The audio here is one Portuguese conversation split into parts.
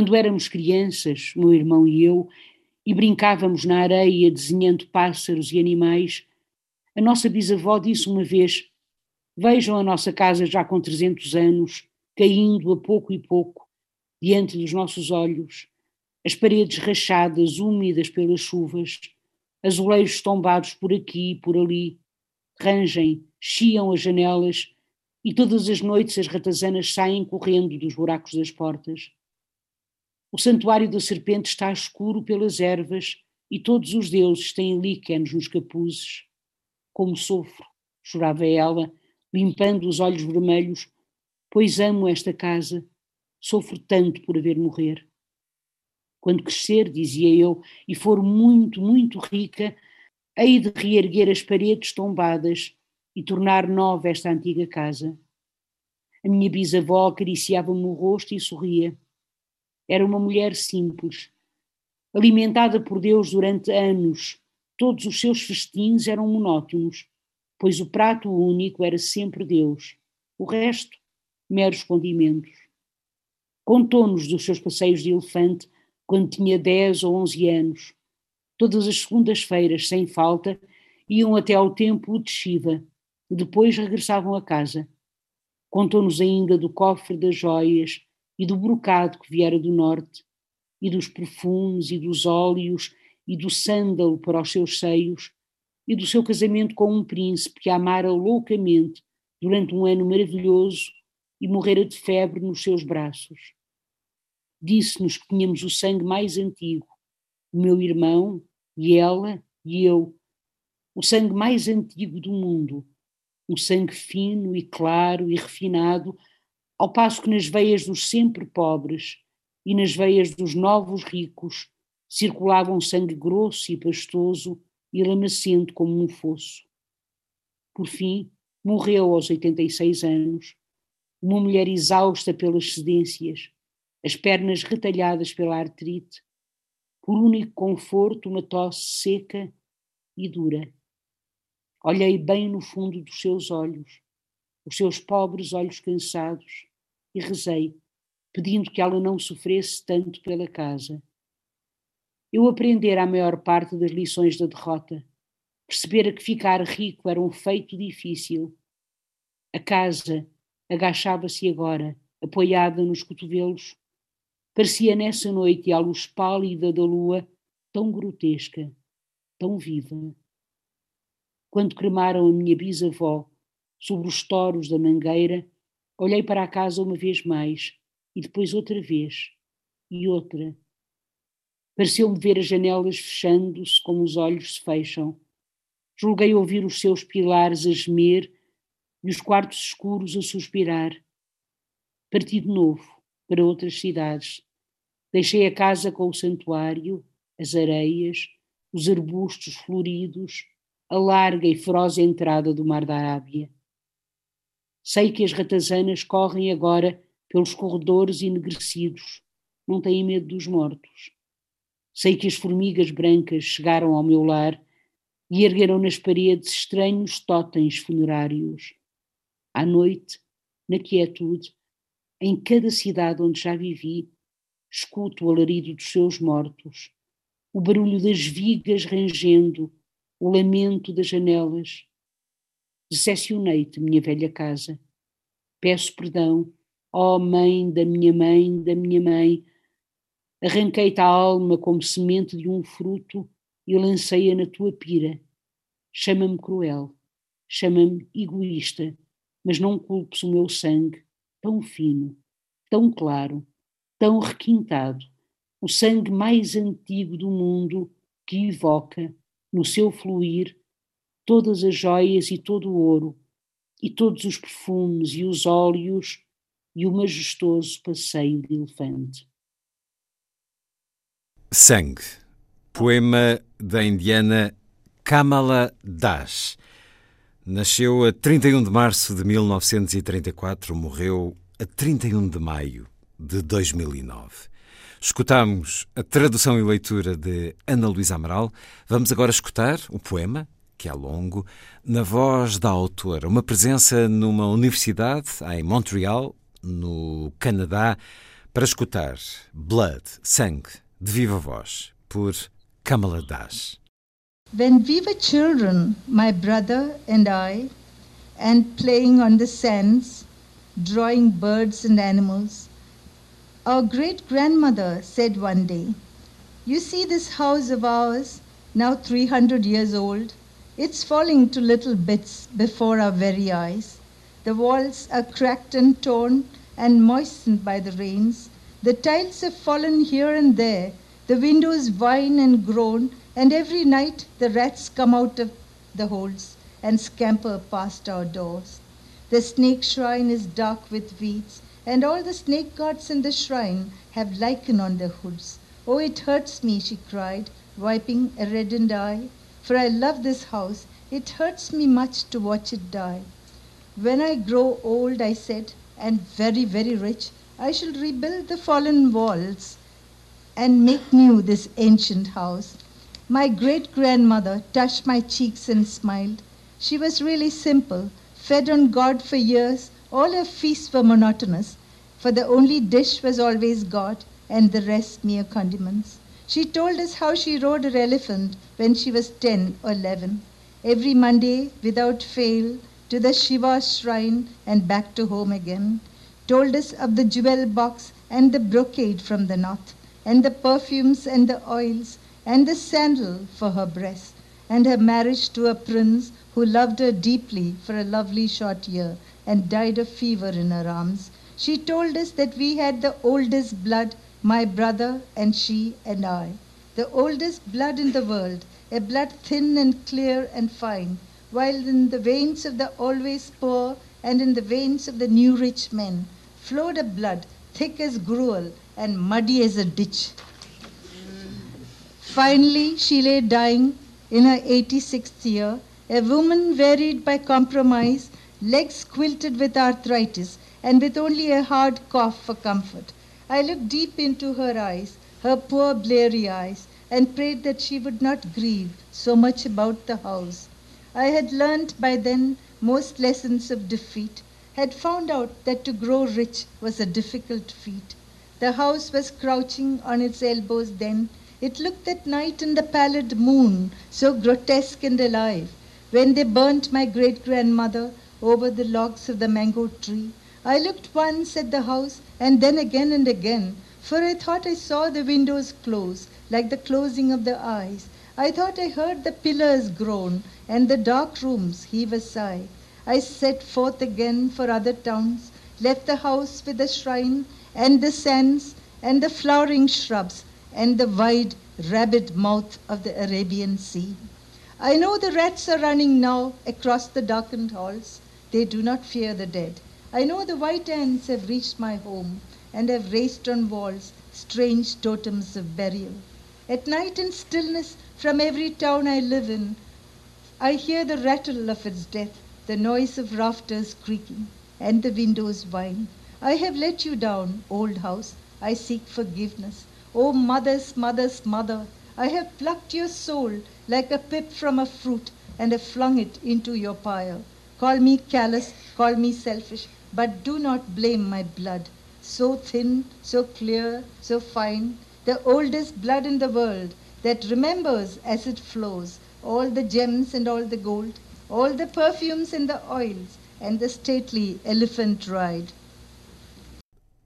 Quando éramos crianças, meu irmão e eu, e brincávamos na areia desenhando pássaros e animais, a nossa bisavó disse uma vez: Vejam a nossa casa já com 300 anos, caindo a pouco e pouco, diante dos nossos olhos, as paredes rachadas, úmidas pelas chuvas, azulejos tombados por aqui e por ali, rangem, chiam as janelas e todas as noites as ratazanas saem correndo dos buracos das portas. O santuário da serpente está escuro pelas ervas e todos os deuses têm líquenes nos capuzes. Como sofro, chorava ela, limpando os olhos vermelhos, pois amo esta casa, sofro tanto por a ver morrer. Quando crescer, dizia eu, e for muito, muito rica, hei de reerguer as paredes tombadas e tornar nova esta antiga casa. A minha bisavó acariciava-me o rosto e sorria. Era uma mulher simples, alimentada por Deus durante anos. Todos os seus festins eram monótonos, pois o prato único era sempre Deus. O resto, meros condimentos. Contou-nos dos seus passeios de elefante quando tinha 10 ou 11 anos. Todas as segundas-feiras, sem falta, iam até ao templo de Shiva e depois regressavam a casa. Contou-nos ainda do cofre das joias e do brocado que viera do norte, e dos perfumes e dos óleos e do sândalo para os seus seios, e do seu casamento com um príncipe que a amara loucamente durante um ano maravilhoso e morrera de febre nos seus braços. Disse-nos que tínhamos o sangue mais antigo, o meu irmão e ela e eu, o sangue mais antigo do mundo, um sangue fino e claro e refinado ao passo que nas veias dos sempre pobres e nas veias dos novos ricos circulava um sangue grosso e pastoso e lamacento como um fosso. Por fim, morreu aos 86 anos, uma mulher exausta pelas cedências, as pernas retalhadas pela artrite, por único conforto uma tosse seca e dura. Olhei bem no fundo dos seus olhos, os seus pobres olhos cansados, e rezei, pedindo que ela não sofresse tanto pela casa. Eu aprendera a maior parte das lições da derrota, percebera que ficar rico era um feito difícil. A casa agachava-se agora, apoiada nos cotovelos. Parecia nessa noite, à luz pálida da lua, tão grotesca, tão viva. Quando cremaram a minha bisavó sobre os toros da mangueira, Olhei para a casa uma vez mais, e depois outra vez, e outra. Pareceu-me ver as janelas fechando-se como os olhos se fecham. Julguei ouvir os seus pilares a gemer e os quartos escuros a suspirar. Parti de novo para outras cidades. Deixei a casa com o santuário, as areias, os arbustos floridos, a larga e feroz entrada do mar da Arábia. Sei que as ratazanas correm agora pelos corredores enegrecidos, não têm medo dos mortos. Sei que as formigas brancas chegaram ao meu lar e ergueram nas paredes estranhos totens funerários. À noite, na quietude, em cada cidade onde já vivi, escuto o alarido dos seus mortos, o barulho das vigas rangendo, o lamento das janelas, Decepcionei-te, minha velha casa. Peço perdão, ó oh mãe da minha mãe, da minha mãe. Arranquei-te a alma como semente de um fruto e lancei-a na tua pira. Chama-me cruel, chama-me egoísta, mas não culpes o meu sangue, tão fino, tão claro, tão requintado, o sangue mais antigo do mundo que evoca, no seu fluir, todas as joias e todo o ouro, e todos os perfumes e os óleos e o majestoso passeio de elefante. Sangue, poema da indiana Kamala Das. Nasceu a 31 de março de 1934, morreu a 31 de maio de 2009. Escutamos a tradução e leitura de Ana Luísa Amaral. Vamos agora escutar o poema, que é longo, na voz da autora. Uma presença numa universidade em Montreal, no Canadá, para escutar Blood, Sangue, de viva voz, por Kamala Das. When we were children, my brother and I, and playing on the sands, drawing birds and animals, our great grandmother said one day, You see this house of ours, now 300 years old? It's falling to little bits before our very eyes. The walls are cracked and torn and moistened by the rains. The tiles have fallen here and there. The windows whine and groan and every night the rats come out of the holes and scamper past our doors. The snake shrine is dark with weeds, and all the snake gods in the shrine have lichen on their hoods. Oh, it hurts me, she cried, wiping a reddened eye, for I love this house. It hurts me much to watch it die. When I grow old, I said, and very, very rich, I shall rebuild the fallen walls and make new this ancient house. My great grandmother touched my cheeks and smiled. She was really simple, fed on God for years. All her feasts were monotonous, for the only dish was always God, and the rest mere condiments. She told us how she rode her elephant when she was 10 or 11, every Monday without fail to the Shiva shrine and back to home again. Told us of the jewel box and the brocade from the north, and the perfumes and the oils and the sandal for her breast, and her marriage to a prince who loved her deeply for a lovely short year and died of fever in her arms. She told us that we had the oldest blood, my brother and she and I, the oldest blood in the world, a blood thin and clear and fine, while in the veins of the always poor and in the veins of the new rich men flowed a blood thick as gruel and muddy as a ditch. Finally, she lay dying in her 86th year, a woman wearied by compromise, legs quilted with arthritis, and with only a hard cough for comfort. I looked deep into her eyes, her poor bleary eyes, and prayed that she would not grieve so much about the house. I had learnt by then most lessons of defeat, had found out that to grow rich was a difficult feat. The house was crouching on its elbows then, it looked at night in the pallid moon, so grotesque and alive. When they burnt my great grandmother over the logs of the mango tree, I looked once at the house and then again and again, for I thought I saw the windows close, like the closing of the eyes. I thought I heard the pillars groan and the dark rooms heave a sigh. I set forth again for other towns, left the house with the shrine and the sands and the flowering shrubs and the wide, rabid mouth of the Arabian Sea. I know the rats are running now across the darkened halls. They do not fear the dead. I know the white ants have reached my home and have raised on walls strange totems of burial. At night in stillness, from every town I live in, I hear the rattle of its death, the noise of rafters creaking, and the windows whine. I have let you down, old house. I seek forgiveness. Oh, o mother's mother's mother, I have plucked your soul like a pip from a fruit and have flung it into your pile. Call me callous, call me selfish, but do not blame my blood. So thin, so clear, so fine, the oldest blood in the world that remembers as it flows all the gems and all the gold, all the perfumes and the oils, and the stately elephant ride.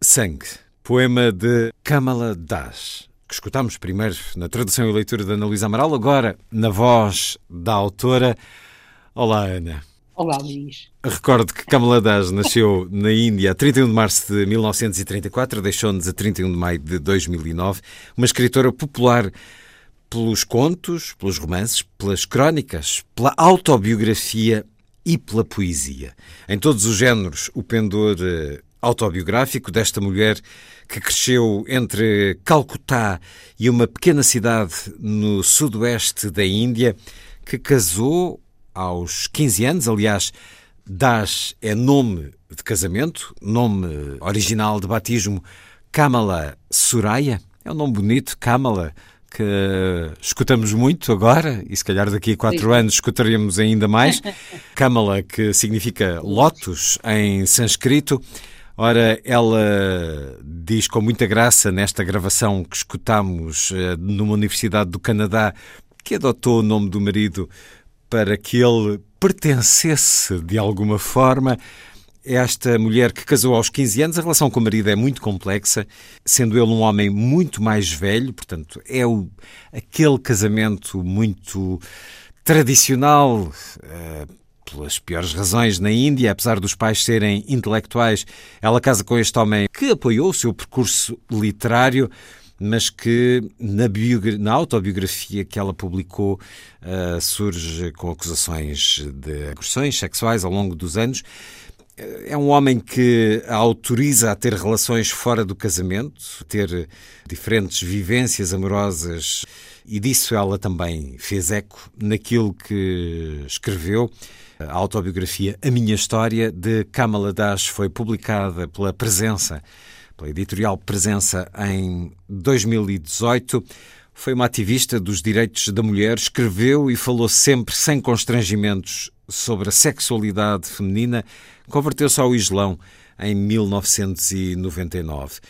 Sangue Poema de Kamala Das, que escutámos primeiro na tradução e leitura da Ana Luísa Amaral, agora na voz da autora. Olá, Ana. Olá, Luís. Recordo que Kamala Das nasceu na Índia a 31 de março de 1934, deixou-nos a 31 de maio de 2009, uma escritora popular pelos contos, pelos romances, pelas crónicas, pela autobiografia e pela poesia. Em todos os géneros, o pendor eh, autobiográfico desta mulher que cresceu entre Calcutá e uma pequena cidade no sudoeste da Índia, que casou aos 15 anos, aliás, Das é nome de casamento, nome original de batismo Kamala Suraya. É um nome bonito, Kamala, que escutamos muito agora e se calhar daqui a quatro Sim. anos escutaremos ainda mais. Kamala, que significa lótus em sânscrito. Ora, ela diz com muita graça nesta gravação que escutamos eh, numa universidade do Canadá que adotou o nome do marido para que ele pertencesse de alguma forma. Esta mulher que casou aos 15 anos, a relação com o marido é muito complexa, sendo ele um homem muito mais velho, portanto, é o, aquele casamento muito tradicional, uh, pelas piores razões na Índia, apesar dos pais serem intelectuais, ela casa com este homem que apoiou o seu percurso literário, mas que na, na autobiografia que ela publicou uh, surge com acusações de agressões sexuais ao longo dos anos. Eh, é um homem que a autoriza a ter relações fora do casamento, ter diferentes vivências amorosas, e disso ela também fez eco naquilo que escreveu. A autobiografia A Minha História, de Kamala Das, foi publicada pela Presença, pela editorial Presença, em 2018. Foi uma ativista dos direitos da mulher, escreveu e falou sempre sem constrangimentos sobre a sexualidade feminina, converteu-se ao Islão em 1999.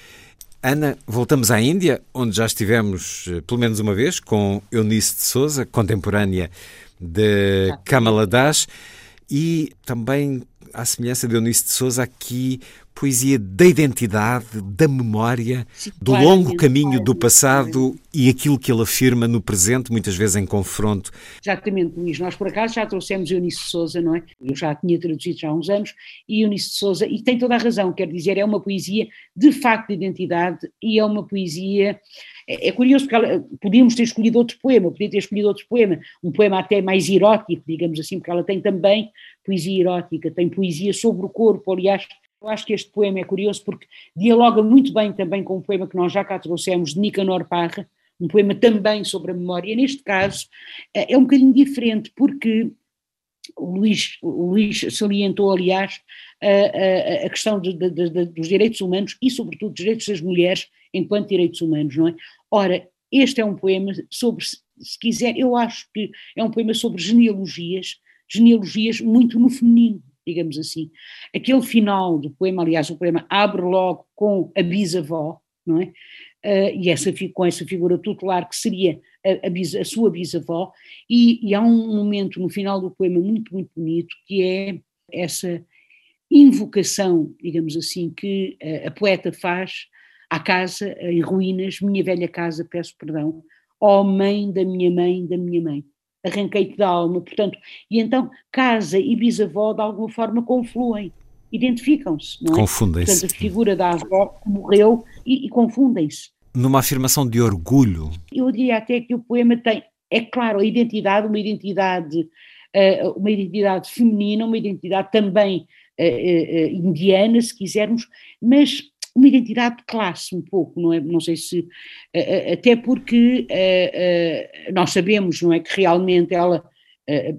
Ana, voltamos à Índia, onde já estivemos eh, pelo menos uma vez com Eunice de Souza, contemporânea de Kamala Das, e também, à semelhança de Eunice de Souza, aqui poesia da identidade, da memória, do longo caminho do passado e aquilo que ele afirma no presente, muitas vezes em confronto. Exatamente, Luís. Nós, por acaso, já trouxemos Eunice de Souza, não é? Eu já tinha traduzido já há uns anos, e Eunice de Souza, e tem toda a razão, quer dizer, é uma poesia de facto de identidade e é uma poesia é, é, curioso porque ela, podíamos ter escolhido outro poema, podia ter escolhido outro poema, um poema até mais erótico, digamos assim, porque ela tem também poesia erótica, tem poesia sobre o corpo, aliás, eu acho que este poema é curioso porque dialoga muito bem também com um poema que nós já cá trouxemos, de Nicanor Parra, um poema também sobre a memória. Neste caso é, é um bocadinho diferente porque o Luís, o Luís salientou, aliás, a, a, a questão de, de, de, dos direitos humanos e, sobretudo, dos direitos das mulheres enquanto direitos humanos, não é? Ora, este é um poema sobre, se quiser, eu acho que é um poema sobre genealogias, genealogias muito no feminino, digamos assim. Aquele final do poema, aliás, o poema abre logo com a bisavó, não é? Uh, e essa, com essa figura tutelar que seria a, a, bis, a sua bisavó, e, e, há um momento no final do poema muito, muito bonito, que é essa invocação, digamos assim, que a, a poeta faz à casa em ruínas, minha velha casa, peço perdão, ó oh mãe da minha mãe, da minha mãe arranquei-te da alma, portanto, e então casa e bisavó de alguma forma confluem, identificam-se, não é? Confundem-se. Portanto, a figura da avó morreu e, e confundem-se. Numa afirmação de orgulho. Eu diria até que o poema tem, é claro, a identidade, uma identidade, eh, uma identidade feminina, uma identidade também eh, eh, indiana, se quisermos, mas uma identidade de classe um pouco, não é? Não sei se até porque nós sabemos, não é, que realmente ela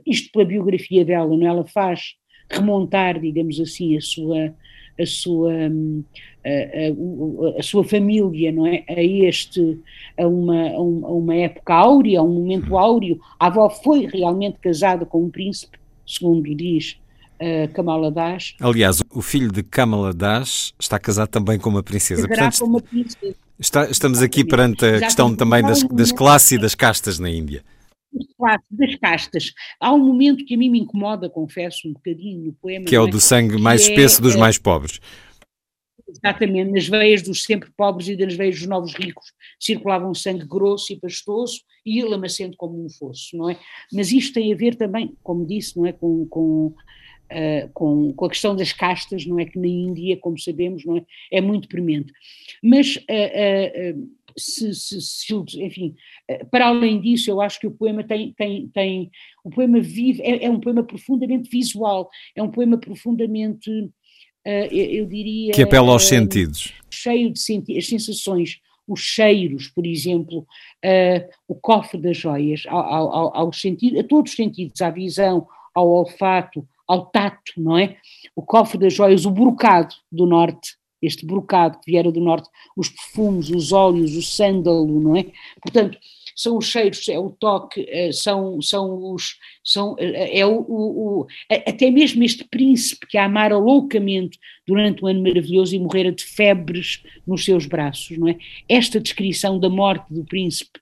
isto pela biografia dela, não é? ela faz remontar, digamos assim, a sua a sua a, a, a, sua família, não é, a este a uma a uma época áurea, a um momento áureo. A avó foi realmente casada com um príncipe, segundo diz uh, Kamala Das. Aliás, o filho de Kamala Das está casado também com uma princesa. Portanto, com uma princesa. Está, estamos aqui perante a questão também das, das classes e das castas na Índia. Das castas. Há um momento que a mim me incomoda, confesso, um bocadinho no poema. Que é o é? do sangue mais espesso é, dos mais pobres. Exatamente, nas veias dos sempre pobres e nas veias dos novos ricos circulava um sangue grosso e pastoso e lamacento como um fosso, não é? Mas isto tem a ver também, como disse, não é, com, com Uh, com, com, a questão das castas, não é que na Índia, como sabemos, não é, é muito premente. Mas uh, uh, se, se, se, enfim, eh, para além disso, eu acho que o poema tem, tem, tem o poema vive, é, é um poema profundamente visual, é um poema profundamente, eu, eu, diria... Que apela aos sentidos. Cheio de senti as sensações, os cheiros, por exemplo, o cofre das joias, ao, ao, ao sentido, a todos os sentidos, à visão, ao olfato, ao tato, não é? O cofre das joias, o brocado do norte, este brocado que viera do norte, os perfumes, os óleos, o sândalo, não é? Portanto, são os cheiros, é o toque, eh, são, são os. São, eh, é o, o, o, até mesmo este príncipe que a amara loucamente durante um ano maravilhoso e morrera de febres nos seus braços, não é? Esta descrição da morte do príncipe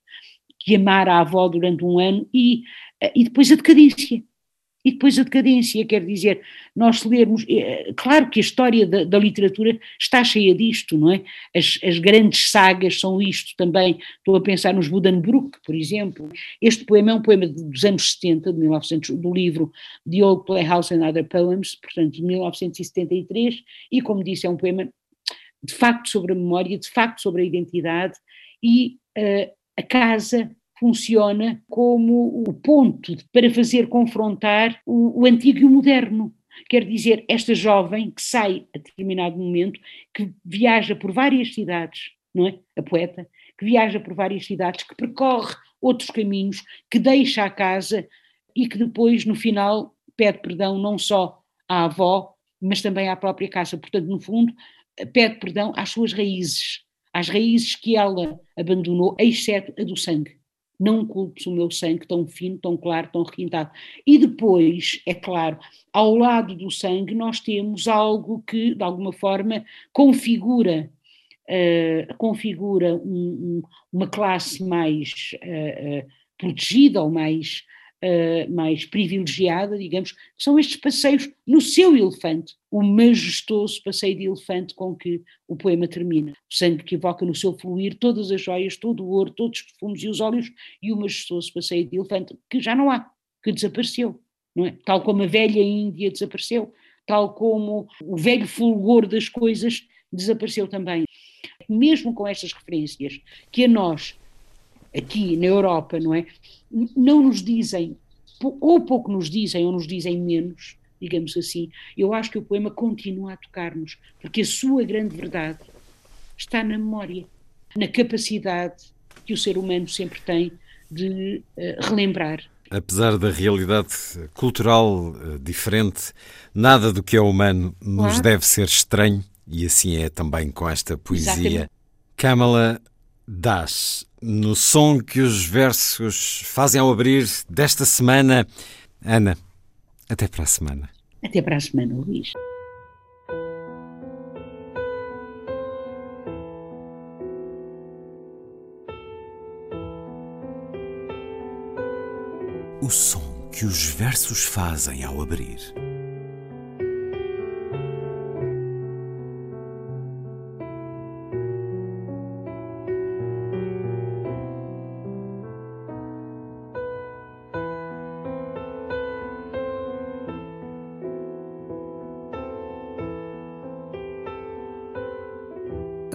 que amara a avó durante um ano e, eh, e depois a decadência e depois a decadência, quer dizer, nós lermos, é, claro que a história da, da, literatura está cheia disto, não é? As, as, grandes sagas são isto também, estou a pensar nos Buddenbrook, por exemplo, este poema é um poema dos anos 70, de 1900, do livro The Old Playhouse and Other Poems, portanto de 1973, e como disse é um poema de facto sobre a memória, de facto sobre a identidade e uh, a casa funciona como o ponto para fazer confrontar o, o antigo e o moderno. Quer dizer, esta jovem que sai a determinado momento, que viaja por várias cidades, não é? A poeta, que viaja por várias cidades, que percorre outros caminhos, que deixa a casa e que depois, no final, pede perdão não só à avó, mas também à própria casa. Portanto, no fundo, pede perdão às suas raízes, às raízes que ela abandonou, exceto a do sangue não culpes o meu sangue tão fino, tão claro, tão requintado. E depois, é claro, ao lado do sangue nós temos algo que, de alguma forma, configura, uh, configura um, um, uma classe mais uh, uh, protegida ou mais uh, mais privilegiada, digamos, são estes passeios no seu elefante, o majestoso passeio de elefante com que o poema termina. O sangue que evoca no seu fluir todas as joias, todo o ouro, todos os perfumes e os óleos, e o majestoso passeio de elefante, que já não há, que desapareceu, não é? Tal como a velha Índia desapareceu, tal como o velho fulgor das coisas desapareceu também. Mesmo com estas referências, que a nós aqui na Europa, não é? Não nos dizem, ou pouco nos dizem, ou nos dizem menos, digamos assim. Eu acho que o poema continua a tocar-nos, porque a sua grande verdade está na memória, na capacidade que o ser humano sempre tem de uh, relembrar. Apesar da realidade cultural uh, diferente, nada do que é humano nos claro. deve ser estranho, e assim é também com esta poesia. Exatamente. Kamala Das, no som que os versos fazem ao abrir desta semana. Ana, até para a semana. Até para a semana, Luís. O som que os versos fazem ao abrir.